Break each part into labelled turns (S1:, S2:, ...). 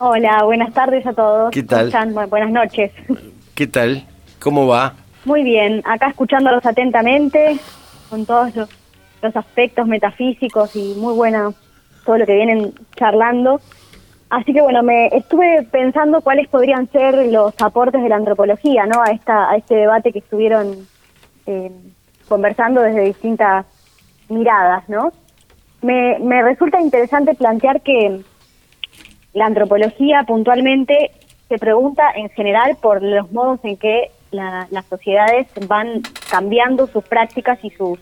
S1: Hola, buenas tardes a todos.
S2: ¿Qué tal?
S1: Buenas noches.
S2: ¿Qué tal? ¿Cómo va?
S1: Muy bien, acá escuchándolos atentamente, con todos los, los aspectos metafísicos y muy buena todo lo que vienen charlando. Así que bueno, me estuve pensando cuáles podrían ser los aportes de la antropología, ¿no? A esta a este debate que estuvieron eh, conversando desde distintas miradas, ¿no? Me, me resulta interesante plantear que la antropología puntualmente se pregunta en general por los modos en que la- las sociedades van cambiando sus prácticas y sus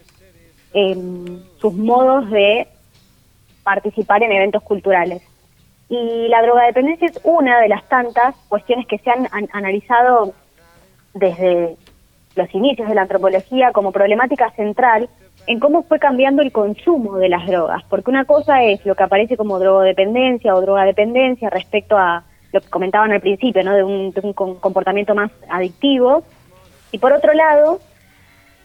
S1: em, sus modos de participar en eventos culturales. Y la drogadependencia es una de las tantas cuestiones que se han an- analizado desde los inicios de la antropología como problemática central en cómo fue cambiando el consumo de las drogas, porque una cosa es lo que aparece como drogodependencia o drogadependencia respecto a lo que comentaban al principio, ¿no? de un, de un comportamiento más adictivo, y por otro lado,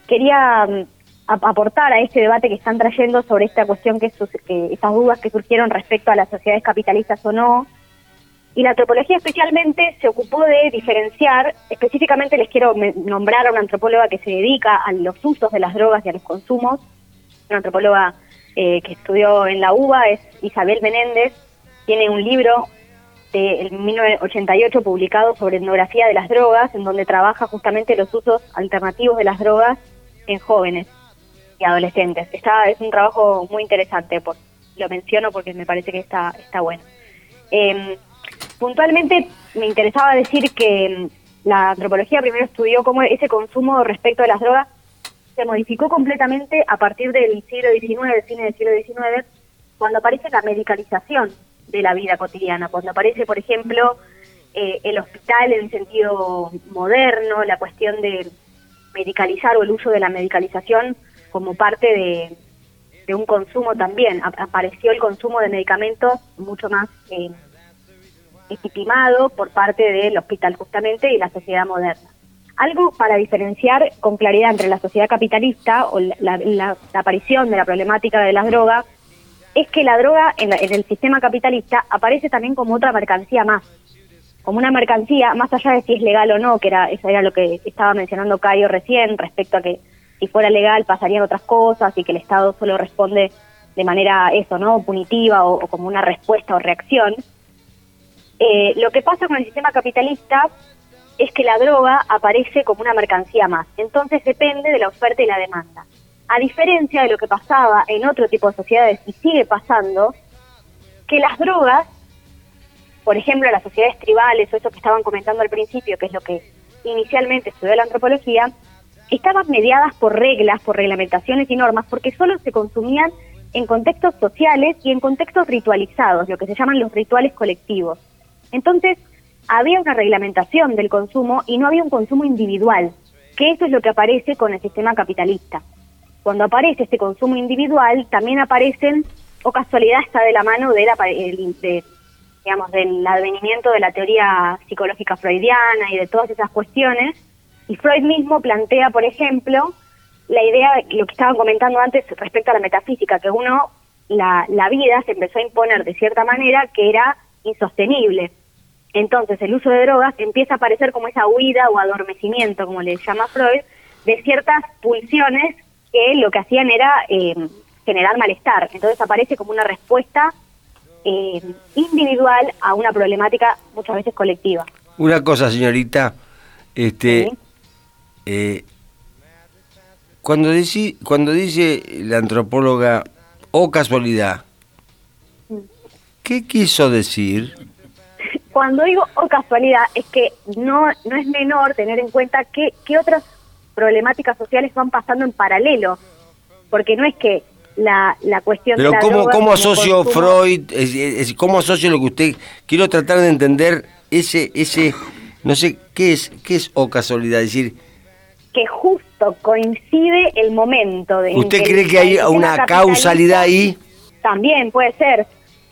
S1: quería mm, ap- aportar a este debate que están trayendo sobre esta cuestión, que, sus- que estas dudas que surgieron respecto a las sociedades capitalistas o no, y la antropología especialmente se ocupó de diferenciar, específicamente les quiero nombrar a una antropóloga que se dedica a los usos de las drogas y a los consumos, una antropóloga eh, que estudió en la UBA, es Isabel Menéndez, tiene un libro de 1988 publicado sobre etnografía de las drogas, en donde trabaja justamente los usos alternativos de las drogas en jóvenes y adolescentes. Está, es un trabajo muy interesante, por, lo menciono porque me parece que está, está bueno. Eh, puntualmente me interesaba decir que mm, la antropología primero estudió cómo ese consumo respecto de las drogas se modificó completamente a partir del siglo XIX, cine del siglo XIX, cuando aparece la medicalización de la vida cotidiana, cuando aparece, por ejemplo, eh, el hospital en sentido moderno, la cuestión de medicalizar o el uso de la medicalización como parte de, de un consumo también. A- apareció el consumo de medicamentos mucho más eh, legitimado por parte del hospital justamente y la sociedad moderna. Algo para diferenciar con claridad entre la sociedad capitalista o la, aparición de la problemática de las drogas es que la droga en, la- en el sistema capitalista aparece también como otra mercancía más, como una mercancía más allá de si es legal o no, que era eso era lo que estaba mencionando Cayo recién respecto a que si fuera legal pasarían otras cosas y que el Estado solo responde de manera eso, ¿no? punitiva o como una respuesta o reacción. Eh, lo que pasa con el sistema capitalista es que la droga aparece como una mercancía más. Entonces depende de la oferta y la demanda. A diferencia de lo que pasaba en otro tipo de sociedades y sigue pasando, que las drogas, por ejemplo, las sociedades tribales o eso que estaban comentando al principio, que es lo que inicialmente estudió la antropología, estaban mediadas por reglas, por reglamentaciones y normas, porque solo se consumían en contextos sociales y en contextos ritualizados, lo que se llaman los rituales colectivos. Entonces, había una reglamentación del consumo y no había un consumo individual, que eso es lo que aparece con el sistema capitalista. Cuando aparece este consumo individual, también aparecen, o casualidad está de la mano de la, de, digamos, del advenimiento de la teoría psicológica freudiana y de todas esas cuestiones, y Freud mismo plantea, por ejemplo, la idea de lo que estaban comentando antes respecto a la metafísica, que uno, la, la vida se empezó a imponer de cierta manera que era insostenible. Entonces el uso de drogas empieza a aparecer como esa huida o adormecimiento, como le llama Freud, de ciertas pulsiones que lo que hacían era eh, generar malestar. Entonces aparece como una respuesta eh, individual a una problemática muchas veces colectiva.
S2: Una cosa, señorita, este,
S1: Sí.
S2: eh, cuando, dice, cuando dice la antropóloga, o casualidad,
S1: Mm.
S2: ¿Qué quiso decir?
S1: Cuando digo o casualidad, es que no, no es menor tener en cuenta qué, qué otras problemáticas sociales van pasando en paralelo. Porque no es que la, la cuestión
S2: Pero
S1: de la
S2: ¿cómo, cómo
S1: consumo-
S2: Freud, es- es- cómo asocio lo que usted, quiero tratar de entender ese, ese, no sé, ¿qué es, qué es o casualidad? Es decir,
S1: que justo coincide el momento de
S2: ¿usted cree que hay
S1: el sistema
S2: una causalidad ahí?
S1: También puede ser.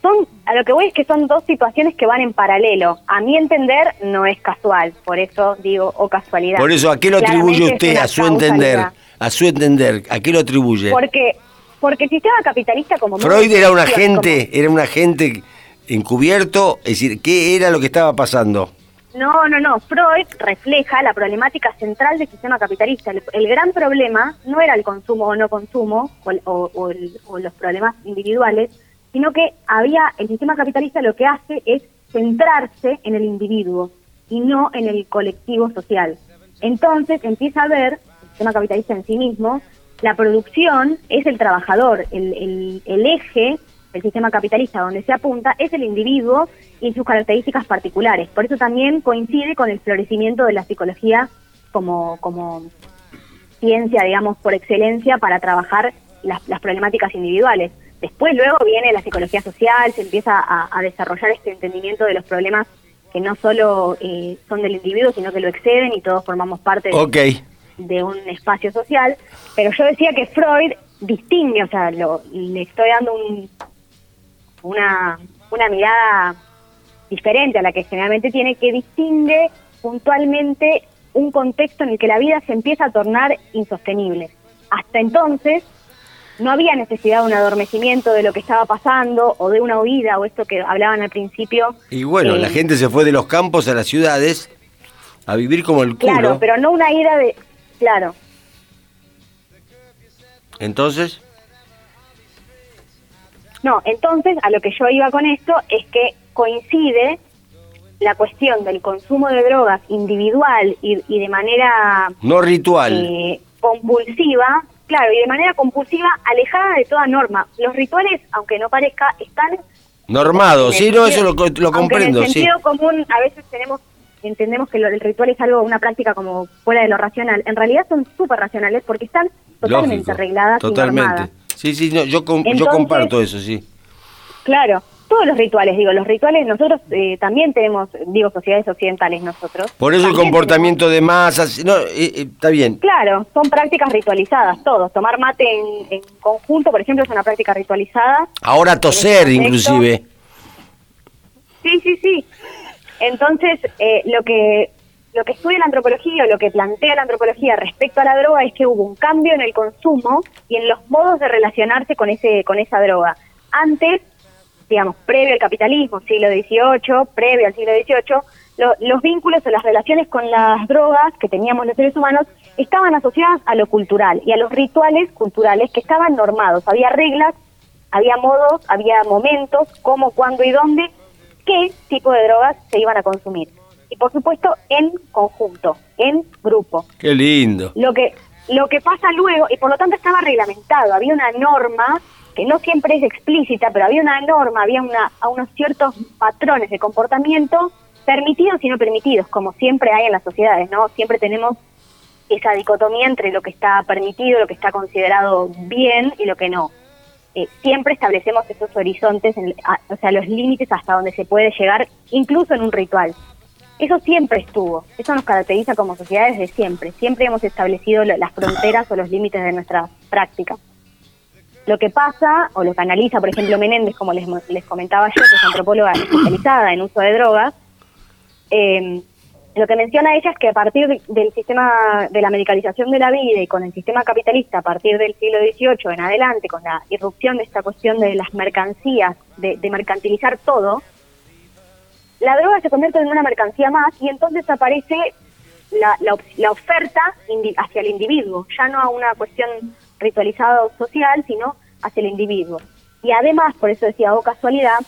S1: Son, a lo que voy es que son dos situaciones que van en paralelo. A mi entender no es casual, por eso digo o casualidad.
S2: Por eso, ¿a qué lo atribuye
S1: Claramente es
S2: usted, a su entender? A su entender, ¿a qué lo atribuye?
S1: Porque porque el sistema capitalista como
S2: Freud era un agente, era un agente encubierto? Es decir, ¿qué era lo que estaba pasando?
S1: No, no, no. Freud refleja la problemática central del sistema capitalista. El, gran problema no era el consumo o no consumo o, los problemas individuales, sino que había el sistema capitalista lo que hace es centrarse en el individuo y no en el colectivo social. Entonces empieza a ver el sistema capitalista en sí mismo, la producción es el trabajador, el, el eje el sistema capitalista donde se apunta es el individuo y sus características particulares. Por eso también coincide con el florecimiento de la psicología como, como ciencia, digamos, por excelencia para trabajar las, problemáticas individuales. Después luego viene la psicología social, se empieza a, desarrollar este entendimiento de los problemas que no solo eh, son del individuo, sino que lo exceden y todos formamos parte de, un espacio social. Pero yo decía que Freud distingue, o sea, le estoy dando un, una, una mirada diferente a la que generalmente tiene, que distingue puntualmente un contexto en el que la vida se empieza a tornar insostenible. Hasta entonces no había necesidad de un adormecimiento de lo que estaba pasando o de una huida o esto que hablaban al principio.
S2: Y bueno, la eh, gente se fue de los campos a las ciudades a vivir como el culo.
S1: Claro, pero no una ida de... Claro.
S2: Entonces...
S1: No, entonces a lo que yo iba con esto es que coincide la cuestión del consumo de drogas individual y, de manera...
S2: No ritual.
S1: Eh, compulsiva, claro, y de manera compulsiva alejada de toda norma. Los rituales, aunque no parezca, están...
S2: Normados, sí, no, eso lo, lo comprendo,
S1: en el sentido común a veces tenemos entendemos que el ritual es algo, una práctica como fuera de lo racional. En realidad son súper racionales porque están totalmente arregladas
S2: totalmente. Sí, sí, yo, yo comparto eso, sí.
S1: Claro, todos los rituales, digo, los rituales nosotros eh, también tenemos, digo, sociedades occidentales nosotros.
S2: Por eso el comportamiento de masas, no, eh, eh, está bien.
S1: Claro, son prácticas ritualizadas, todos. Tomar mate en, conjunto, por ejemplo, es una práctica ritualizada.
S2: Ahora toser, inclusive.
S1: Sí, sí, sí. Entonces, lo que lo que estudia la antropología o lo que plantea la antropología respecto a la droga es que hubo un cambio en el consumo y en los modos de relacionarse con ese con esa droga. Antes, digamos, previo al capitalismo, siglo XVIII, previo al siglo XVIII, los vínculos o las relaciones con las drogas que teníamos los seres humanos estaban asociadas a lo cultural y a los rituales culturales que estaban normados. Había reglas, había modos, había momentos, cómo, cuándo y dónde, qué tipo de drogas se iban a consumir y por supuesto en conjunto, en grupo.
S2: Qué lindo.
S1: Lo que lo que pasa luego y por lo tanto estaba reglamentado, había una norma que no siempre es explícita, pero había una norma, había unos ciertos patrones de comportamiento permitidos y no permitidos, como siempre hay en las sociedades, ¿no? Siempre tenemos esa dicotomía entre lo que está permitido, lo que está considerado bien y lo que no. Eh, siempre establecemos esos horizontes, o sea, los límites hasta donde se puede llegar, incluso en un ritual. Eso siempre estuvo, eso nos caracteriza como sociedades de siempre, siempre hemos establecido las fronteras o los límites de nuestra práctica. Lo que pasa, o lo que analiza, por ejemplo, Menéndez, como les, les comentaba yo, que es antropóloga especializada en uso de drogas, eh, lo que menciona ella es que a partir del sistema de la medicalización de la vida y con el sistema capitalista a partir del siglo XVIII en adelante, con la irrupción de esta cuestión de las mercancías, de mercantilizar todo, la droga se convierte en una mercancía más y entonces aparece la, la, oferta hacia el individuo, ya no a una cuestión ritualizada o social, sino hacia el individuo. Y además, por eso decía, o casualidad,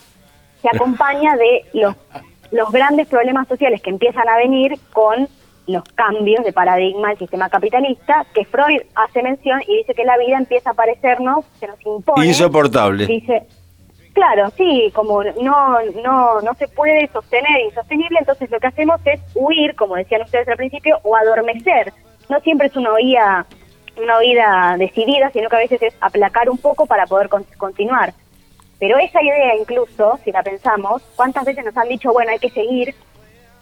S1: se acompaña de los, los grandes problemas sociales que empiezan a venir con los cambios de paradigma del sistema capitalista, que Freud hace mención y dice que la vida empieza a parecernos, se nos impone.
S2: Insoportable.
S1: Dice, Claro, sí, como no, no, no se puede sostener insostenible, entonces lo que hacemos es huir, como decían ustedes al principio, o adormecer. No siempre es una oída, una oída decidida, sino que a veces es aplacar un poco para poder continuar. Pero esa idea incluso, si la pensamos, ¿cuántas veces nos han dicho, bueno, hay que seguir,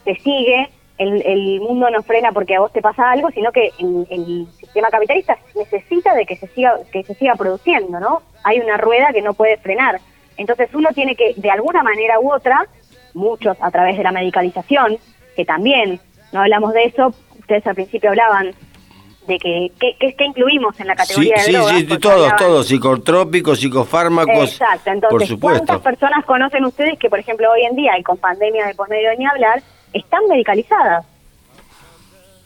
S1: se sigue, el, el mundo no frena porque a vos te pasa algo, sino que el, el, sistema capitalista necesita de que se siga, que se siga produciendo, ¿no? Hay una rueda que no puede frenar. Entonces uno tiene que, de alguna manera u otra, muchos a través de la medicalización, que también, no hablamos de eso, ustedes al principio hablaban de que, que, incluimos en la categoría
S2: sí,
S1: de drogas.
S2: Sí, sí, todos, todos, psicotrópicos, psicofármacos,
S1: Exacto, entonces, por supuesto. ¿cuántas personas conocen ustedes que, por ejemplo, hoy en día, y con pandemia de posmedio ni hablar, están medicalizadas?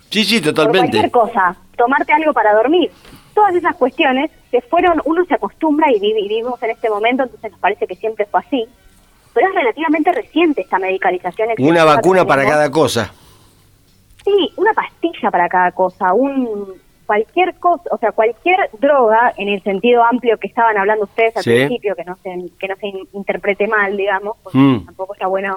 S2: Sí, sí, totalmente.
S1: Por cualquier cosa, tomarte algo para dormir. Todas esas cuestiones se fueron, uno se acostumbra y vivimos en este momento, entonces nos parece que siempre fue así. Pero es relativamente reciente esta medicalización.
S2: Una vacuna para cada cosa.
S1: Sí, una pastilla para cada cosa, un cualquier cosa, o sea, cualquier droga en el sentido amplio que estaban hablando ustedes al principio, que no se que no se interprete mal, digamos, porque mm. tampoco está bueno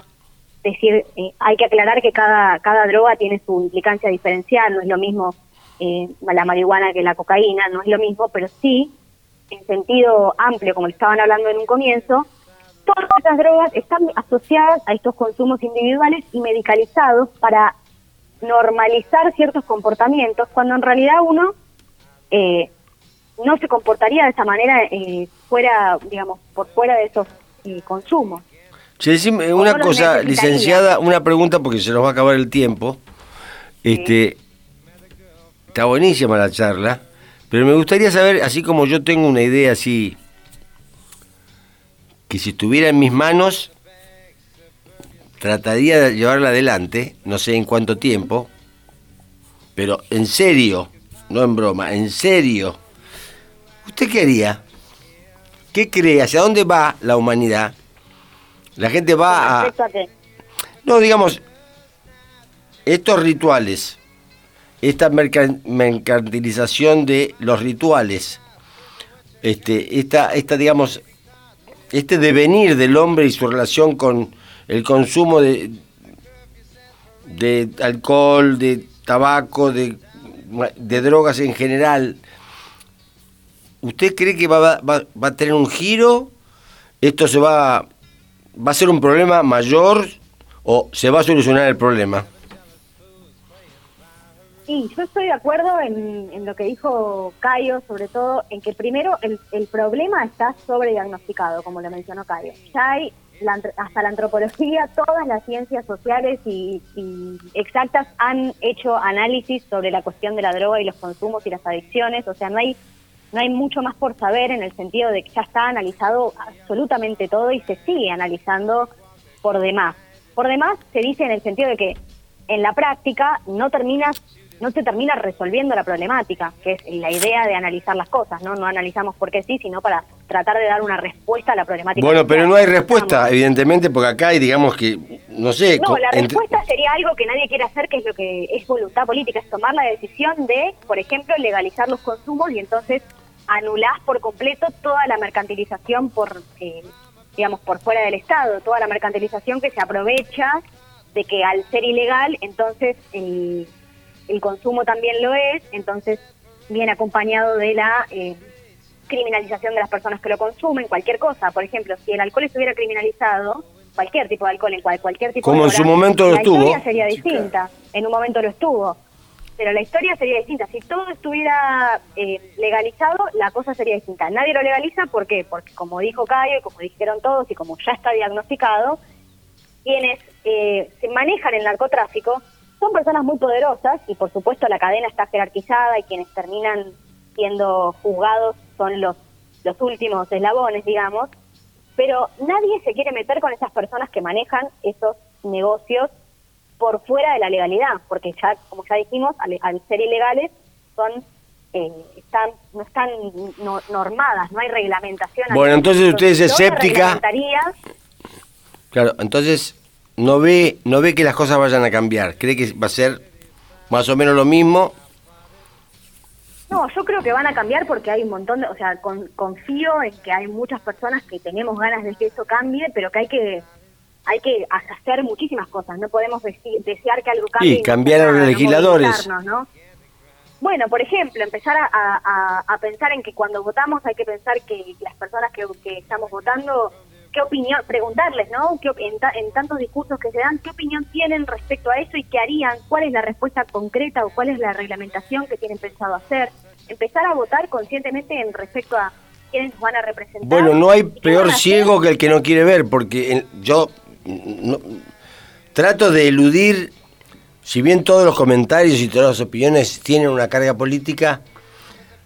S1: decir, eh, hay que aclarar que cada cada droga tiene su implicancia diferencial, no es lo mismo eh, la marihuana que la cocaína, no es lo mismo, pero sí, en sentido amplio, como estaban hablando en un comienzo, todas estas drogas están asociadas a estos consumos individuales y medicalizados para normalizar ciertos comportamientos cuando en realidad uno eh, no se comportaría de esa manera eh, fuera, digamos, por fuera de esos eh, consumos.
S2: una cosa, licenciada, una pregunta porque se nos va a acabar el tiempo. Este, Está buenísima la charla, pero me gustaría saber, así como yo tengo una idea así, que si estuviera en mis manos, trataría de llevarla adelante, no sé en cuánto tiempo, pero en serio, no en broma, en serio. ¿Usted qué haría? ¿Qué cree? ¿Hacia dónde va la humanidad? La gente va a... No, digamos, estos rituales, esta mercantilización de los rituales, este, esta, esta, digamos, este devenir del hombre y su relación con el consumo de, de alcohol, de tabaco, de, de drogas en general, ¿usted cree que va, va, va, a tener un giro? ¿Esto se va, va a ser un problema mayor o se va a solucionar el problema?
S1: Sí, yo estoy de acuerdo en, lo que dijo Cayo, sobre todo en que primero el, el problema está sobrediagnosticado, como lo mencionó Cayo. Ya hay hasta la antropología, todas las ciencias sociales y, exactas han hecho análisis sobre la cuestión de la droga y los consumos y las adicciones, o sea, no hay no hay mucho más por saber en el sentido de que ya está analizado absolutamente todo y se sigue analizando por demás. Por demás se dice en el sentido de que en la práctica no terminas no se termina resolviendo la problemática, que es la idea de analizar las cosas, ¿no? No analizamos por qué sí, sino para tratar de dar una respuesta a la problemática.
S2: Bueno, pero no hay respuesta, evidentemente, porque acá hay, digamos que, no sé...
S1: No, la respuesta sería algo que nadie quiere hacer, que es lo que es voluntad política, es tomar la decisión de, por ejemplo, legalizar los consumos y entonces anulás por completo toda la mercantilización por, eh, digamos, por fuera del Estado, toda la mercantilización que se aprovecha de que al ser ilegal, entonces... el consumo también lo es, entonces viene acompañado de la eh, criminalización de las personas que lo consumen, cualquier cosa. Por ejemplo, si el alcohol estuviera criminalizado, cualquier tipo de alcohol, en cual, cualquier tipo
S2: Como
S1: de
S2: en su momento lo estuvo.
S1: La historia sería distinta, en un momento lo estuvo. Pero la historia sería distinta. Si todo estuviera eh, legalizado, la cosa sería distinta. Nadie lo legaliza, ¿por qué? Porque como dijo Cayo, y como dijeron todos, y como ya está diagnosticado, quienes eh, se manejan el narcotráfico son personas muy poderosas y por supuesto la cadena está jerarquizada y quienes terminan siendo juzgados son los, los últimos eslabones, digamos, pero nadie se quiere meter con esas personas que manejan esos negocios por fuera de la legalidad, porque ya, como ya dijimos, al, ser ilegales, son eh, están no están normadas, no hay reglamentación.
S2: Bueno, entonces usted es escéptica. Claro, entonces no ve, no ve que las cosas vayan a cambiar. ¿Cree que va a ser más o menos lo mismo?
S1: No, yo creo que van a cambiar porque hay un montón de, o sea, confío en que hay muchas personas que tenemos ganas de que eso cambie, pero que hay que hay que hacer muchísimas cosas. No podemos desear que algo cambie.
S2: Y cambiar a los legisladores.
S1: Bueno, por ejemplo, empezar a, a, pensar en que cuando votamos hay que pensar que las personas que, que estamos votando qué opinión, preguntarles, ¿no? ¿Qué, en, tantos discursos que se dan, ¿qué opinión tienen respecto a eso y qué harían? ¿Cuál es la respuesta concreta o cuál es la reglamentación que tienen pensado hacer? Empezar a votar conscientemente en respecto a quiénes van a representar.
S2: Bueno, no hay peor ciego que el que no quiere ver, porque yo trato de eludir si bien todos los comentarios y todas las opiniones tienen una carga política,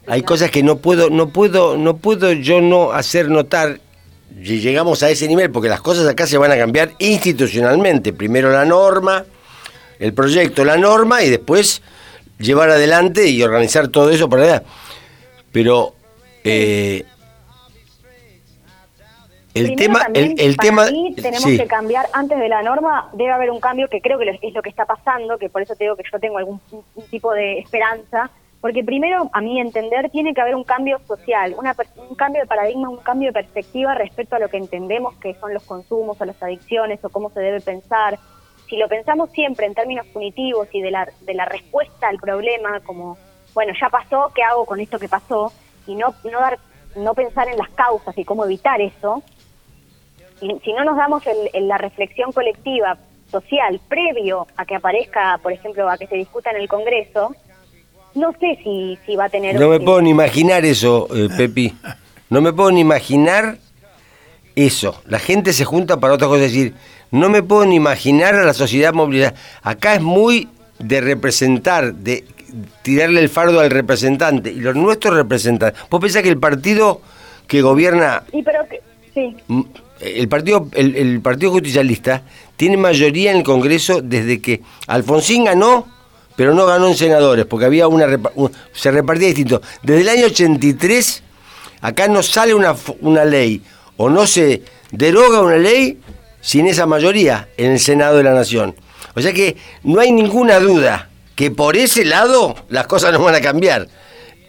S2: hay cosas que no puedo, no puedo, no puedo yo no hacer notar llegamos a ese nivel, porque las cosas acá se van a cambiar institucionalmente. Primero la norma, el proyecto, la norma, y después llevar adelante y organizar todo eso para allá. Pero eh,
S1: el tema, el, tema, tenemos que cambiar antes de la norma. Debe haber un cambio que creo que es lo que está pasando, que por eso te digo que yo tengo algún tipo de esperanza porque primero, a mi entender, tiene que haber un cambio social, un cambio de paradigma, un cambio de perspectiva respecto a lo que entendemos que son los consumos o las adicciones o cómo se debe pensar. Si lo pensamos siempre en términos punitivos y de la, de la respuesta al problema, como, bueno, ya pasó, ¿qué hago con esto que pasó? Y no, no, dar, no pensar en las causas y cómo evitar eso. Y si no nos damos en la reflexión colectiva, social, previo a que aparezca, por ejemplo, a que se discuta en el Congreso, no sé si, si va a tener...
S2: No me puedo ni imaginar eso, eh, Pepi. No me puedo ni imaginar eso. La gente se junta para otra cosa. Es decir, no me puedo ni imaginar a la sociedad movilizada. Acá es muy de representar, de tirarle el fardo al representante. Y los nuestros representantes. Vos pensás que el partido que gobierna...
S1: Sí, pero sí.
S2: El partido, el, el partido Justicialista tiene mayoría en el Congreso desde que Alfonsín ganó pero no ganó en senadores, porque había una, se repartía distinto. Desde el año 83, acá no sale una, una ley, o no se deroga una ley sin esa mayoría en el Senado de la Nación. O sea que no hay ninguna duda que por ese lado las cosas no van a cambiar.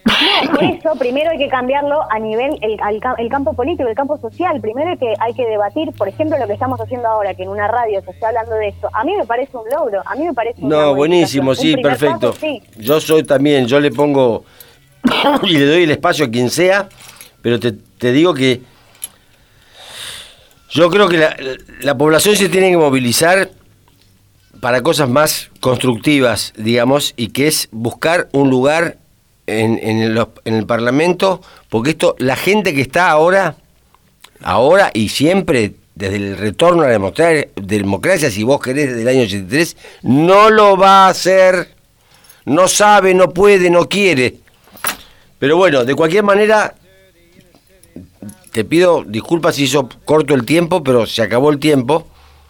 S1: No, por eso primero hay que cambiarlo a nivel el, el, campo político, el campo social. Primero que hay que debatir, por ejemplo, lo que estamos haciendo ahora, que en una radio se está hablando de esto. A mí me parece un logro, a mí me parece
S2: No, buenísimo, sí, perfecto. Yo soy también, yo le pongo y le doy el espacio a quien sea, pero te, te digo que yo creo que la, la población se tiene que movilizar para cosas más constructivas, digamos, y que es buscar un lugar en, en, el, Parlamento, porque esto, la gente que está ahora, ahora y siempre, desde el retorno a la democracia, democracia, si vos querés, desde el año 83, no lo va a hacer, no sabe, no puede, no quiere. Pero bueno, de cualquier manera, te pido disculpas si hizo corto el tiempo, pero se acabó el tiempo.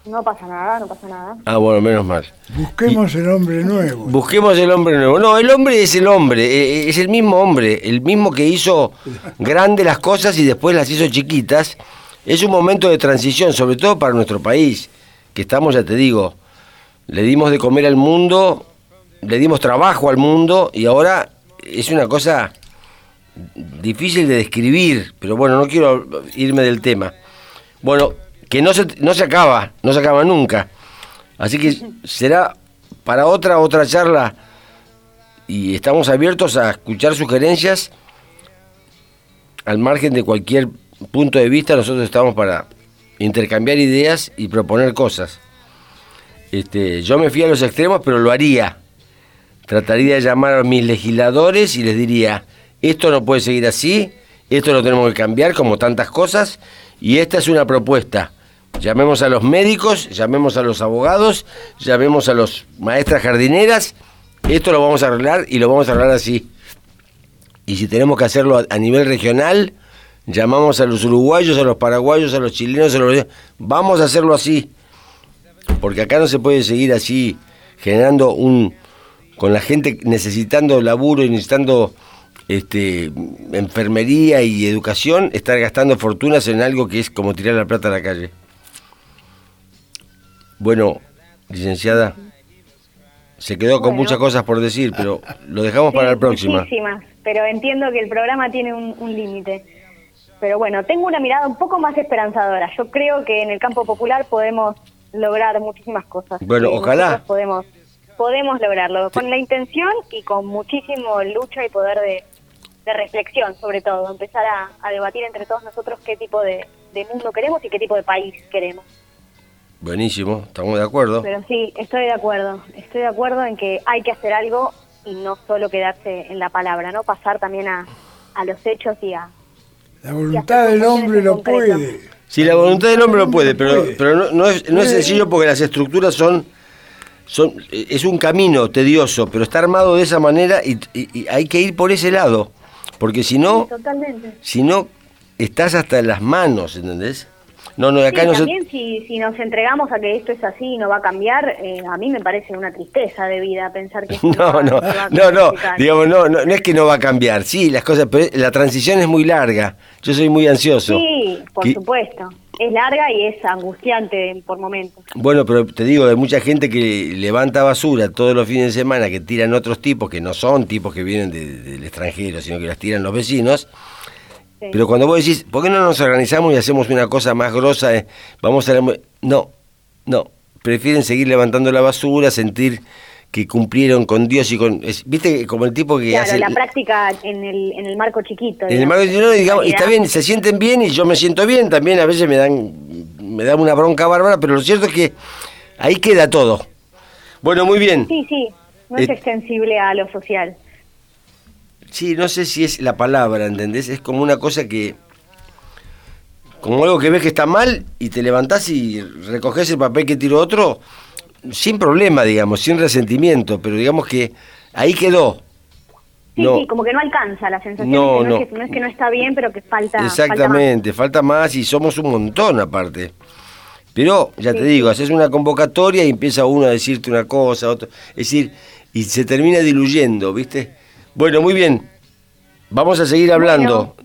S1: No pasa nada, no pasa nada. Ah,
S2: bueno, menos mal.
S3: Busquemos el hombre nuevo.
S2: Busquemos el hombre nuevo. No, el hombre es el hombre, eh, eh, es el mismo hombre, el mismo que hizo grandes las cosas y después las hizo chiquitas. Es un momento de transición, sobre todo para nuestro país, que estamos, ya te digo, le dimos de comer al mundo, le dimos trabajo al mundo y ahora es una cosa difícil de describir, pero bueno, no quiero irme del tema. Bueno, que no se, no se acaba, no se acaba nunca. Así que será para otra, otra charla y estamos abiertos a escuchar sugerencias al margen de cualquier punto de vista, nosotros estamos para intercambiar ideas y proponer cosas. Este, yo me fui a los extremos, pero lo haría. Trataría de llamar a mis legisladores y les diría, esto no puede seguir así, esto lo tenemos que cambiar como tantas cosas, y esta es una propuesta. Llamemos a los médicos, llamemos a los abogados, llamemos a los maestras jardineras. Esto lo vamos a arreglar y lo vamos a arreglar así. Y si tenemos que hacerlo a, nivel regional, llamamos a los uruguayos, a los paraguayos, a los chilenos, a los... Vamos a hacerlo así. Porque acá no se puede seguir así, generando un... con la gente necesitando laburo y necesitando este, enfermería y educación, estar gastando fortunas en algo que es como tirar la plata a la calle. Bueno, licenciada, se quedó con muchas cosas por decir, pero lo dejamos para la próxima.
S1: Muchísimas, pero entiendo que el programa tiene un, límite. Pero bueno, tengo una mirada un poco más esperanzadora. Yo creo que en el campo popular podemos lograr muchísimas cosas.
S2: Bueno, ojalá.
S1: Podemos, podemos lograrlo, con la intención y con muchísimo lucha y poder de, reflexión, sobre todo. Empezar a, debatir entre todos nosotros qué tipo de mundo queremos y qué tipo de país queremos.
S2: Buenísimo, estamos de acuerdo.
S1: Pero sí, estoy de acuerdo. Estoy de acuerdo en que hay que hacer algo y no solo quedarse en la palabra, ¿no? Pasar también a, a los hechos y a...
S3: La voluntad del hombre lo puede.
S2: Sí, la voluntad del hombre lo puede, pero, pero no, no, es, no es sencillo porque las estructuras son son, es un camino tedioso, pero está armado de esa manera y, y- y hay que ir por ese lado. Porque si no,
S1: Totalmente.
S2: si no, estás hasta las manos, ¿entendés? No, no, acá
S1: sí,
S2: no se...
S1: también si, si nos entregamos a que esto es así y no va a cambiar, eh, a mí me parece una tristeza de vida pensar que esto
S2: No, no,
S1: va
S2: no, no, digamos, no, no, no es que no va a cambiar, sí, las cosas, pero la transición es muy larga, yo soy muy ansioso.
S1: Sí, por
S2: Que-
S1: supuesto. Es larga y es angustiante por momentos.
S2: Bueno, pero te digo, hay mucha gente que levanta basura todos los fines de semana, que tiran otros tipos, que no son tipos que vienen de- del extranjero, sino que las tiran los vecinos.
S1: Sí.
S2: Pero cuando vos decís, ¿por qué no nos organizamos y hacemos una cosa más grosa? eh? Vamos a... la- No, no, prefieren seguir levantando la basura, sentir que cumplieron con Dios y con... es- ¿Viste? Como el tipo que
S1: claro,
S2: hace...
S1: la práctica en el, en el marco chiquito.
S2: En el marco no, digamos,
S1: en
S2: está bien, se sienten bien y yo me siento bien, también a veces me dan, me dan una bronca bárbara, pero lo cierto es que ahí queda todo. Bueno, muy bien.
S1: Sí, sí, no es
S2: Eh,
S1: extensible a lo social.
S2: Sí, no sé si es la palabra, ¿entendés? Es como una cosa que... Como algo que ves que está mal y te levantás y recoges el papel que tiró otro, sin problema, digamos, sin resentimiento, pero digamos que ahí quedó.
S1: Sí,
S2: no,
S1: sí, como que no alcanza la sensación.
S2: No,
S1: de que no,
S2: no.
S1: Es que, no es que no está bien, pero que falta. falta
S2: Exactamente, falta más. y somos un montón aparte. Pero, ya te digo, haces una convocatoria y empieza uno a decirte una cosa, otro. Es decir, y se termina diluyendo, ¿viste? Bueno, muy bien. Vamos a seguir hablando.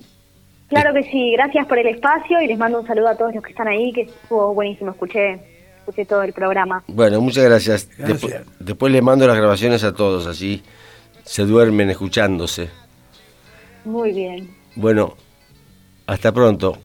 S1: Claro que sí, gracias por el espacio y les mando un saludo a todos los que están ahí, que estuvo buenísimo, escuché, escuché todo el programa.
S2: Bueno, muchas gracias.
S3: Gracias.
S2: Despu- después les mando las grabaciones a todos, así se duermen escuchándose.
S1: Muy bien.
S2: Bueno, hasta pronto.